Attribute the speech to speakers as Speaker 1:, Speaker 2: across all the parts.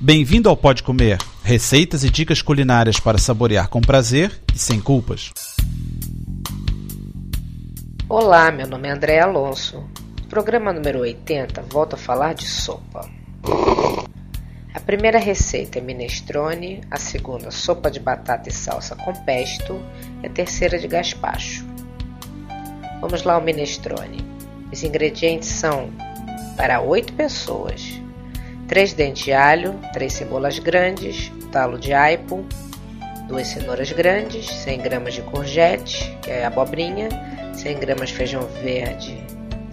Speaker 1: Bem-vindo ao Pode Comer, receitas e dicas culinárias para saborear com prazer e sem culpas.
Speaker 2: Olá, meu nome é André Alonso. Programa número 80 volta a falar de sopa. A primeira receita é minestrone, a segunda sopa de batata e salsa com pesto e a terceira de gaspacho. Vamos lá ao minestrone. Os ingredientes são para 8 pessoas: 3 dentes de alho, 3 cebolas grandes, talo de aipo, 2 cenouras grandes, 100 gramas de courgette, que é abobrinha, 100 gramas de feijão verde,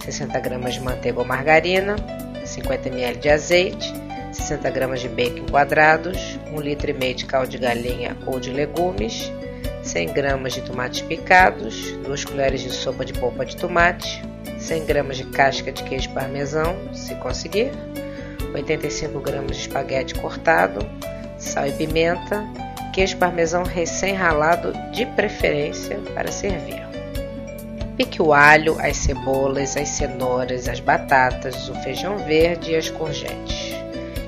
Speaker 2: 60 gramas de manteiga ou margarina, 50 ml de azeite, 60 gramas de bacon quadrados, 1 litro de caldo de galinha ou de legumes, 100 gramas de tomates picados, 2 colheres de sopa de polpa de tomate, 100 gramas de casca de queijo parmesão, se conseguir, 85 gramas de espaguete cortado, sal e pimenta, queijo parmesão recém-ralado de preferência para servir. Pique o alho, as cebolas, as cenouras, as batatas, o feijão verde e as courgettes.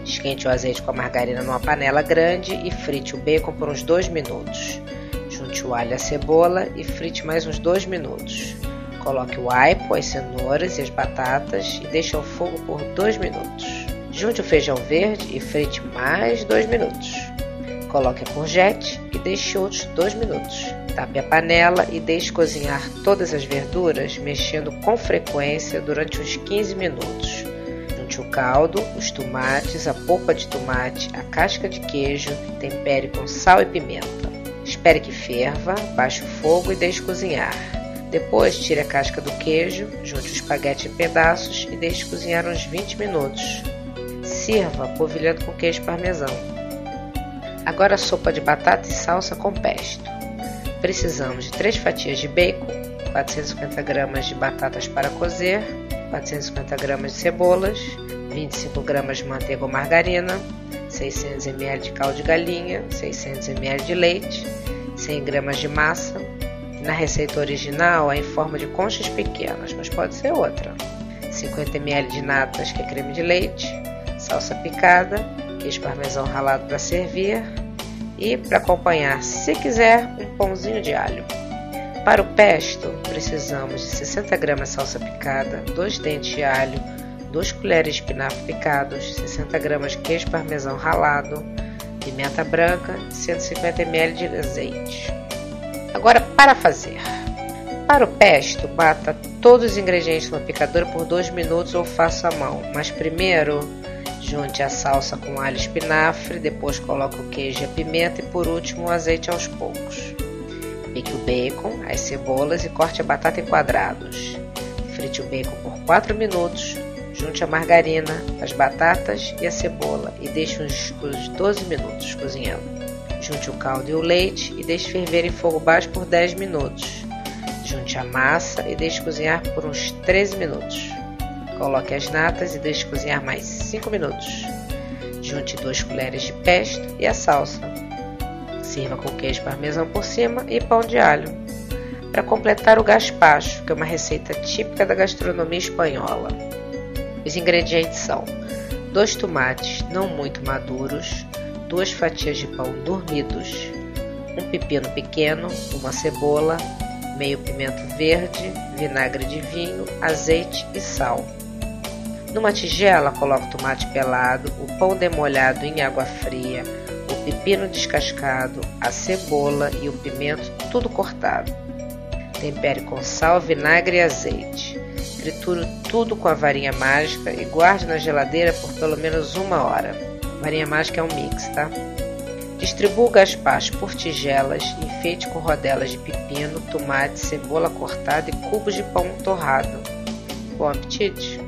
Speaker 2: Esquente o azeite com a margarina numa panela grande e frite o bacon por uns 2 minutos. Junte o alho e a cebola e frite mais uns 2 minutos. Coloque o aipo, as cenouras e as batatas e deixe ao fogo por 2 minutos. Junte o feijão verde e frite mais 2 minutos. Coloque a courgette e deixe outros 2 minutos. Tape a panela e deixe cozinhar todas as verduras, mexendo com frequência durante uns 15 minutos. Junte o caldo, os tomates, a polpa de tomate, a casca de queijo, tempere com sal e pimenta. Espere que ferva, baixe o fogo e deixe cozinhar. Depois, tire a casca do queijo, junte o espaguete em pedaços e deixe cozinhar uns 20 minutos. Sirva polvilhando com queijo parmesão. Agora sopa de batata e salsa com pesto. Precisamos de 3 fatias de bacon, 450 gramas de batatas para cozer, 450 gramas de cebolas, 25 gramas de manteiga ou margarina, 600 ml de caldo de galinha, 600 ml de leite, 100 gramas de massa. Na receita original é em forma de conchas pequenas, mas pode ser outra. 50 ml de natas, que é creme de leite, salsa picada, queijo parmesão ralado para servir e para acompanhar, se quiser, um pãozinho de alho. Para o pesto, precisamos de 60 gramas de salsa picada, 2 dentes de alho, 2 colheres de espinafre picados, 60 gramas de queijo parmesão ralado, pimenta branca, 150 ml de azeite. Agora, para fazer. Para o pesto, bata todos os ingredientes no picador por 2 minutos ou faça à mão, mas primeiro junte a salsa com alho e espinafre, depois coloque o queijo e a pimenta e por último o azeite aos poucos. Pique o bacon, as cebolas e corte a batata em quadrados. Frite o bacon por 4 minutos, junte a margarina, as batatas e a cebola e deixe uns 12 minutos cozinhando. Junte o caldo e o leite e deixe ferver em fogo baixo por 10 minutos. Junte a massa e deixe cozinhar por uns 13 minutos. Coloque as natas e deixe cozinhar mais 5 minutos. Junte 2 colheres de pesto e a salsa. Sirva com queijo parmesão por cima e pão de alho. Para completar o gaspacho, que é uma receita típica da gastronomia espanhola. Os ingredientes são 2 tomates não muito maduros, 2 fatias de pão dormidos, um pepino pequeno, uma cebola, meio pimento verde, vinagre de vinho, azeite e sal. Numa tigela, coloque o tomate pelado, o pão demolhado em água fria, o pepino descascado, a cebola e o pimento tudo cortado. Tempere com sal, vinagre e azeite. Triture tudo com a varinha mágica e guarde na geladeira por pelo menos uma hora. Varinha mágica é um mix, tá? Distribua o gaspacho por tigelas enfeite com rodelas de pepino, tomate, cebola cortada e cubos de pão torrado. Bom apetite!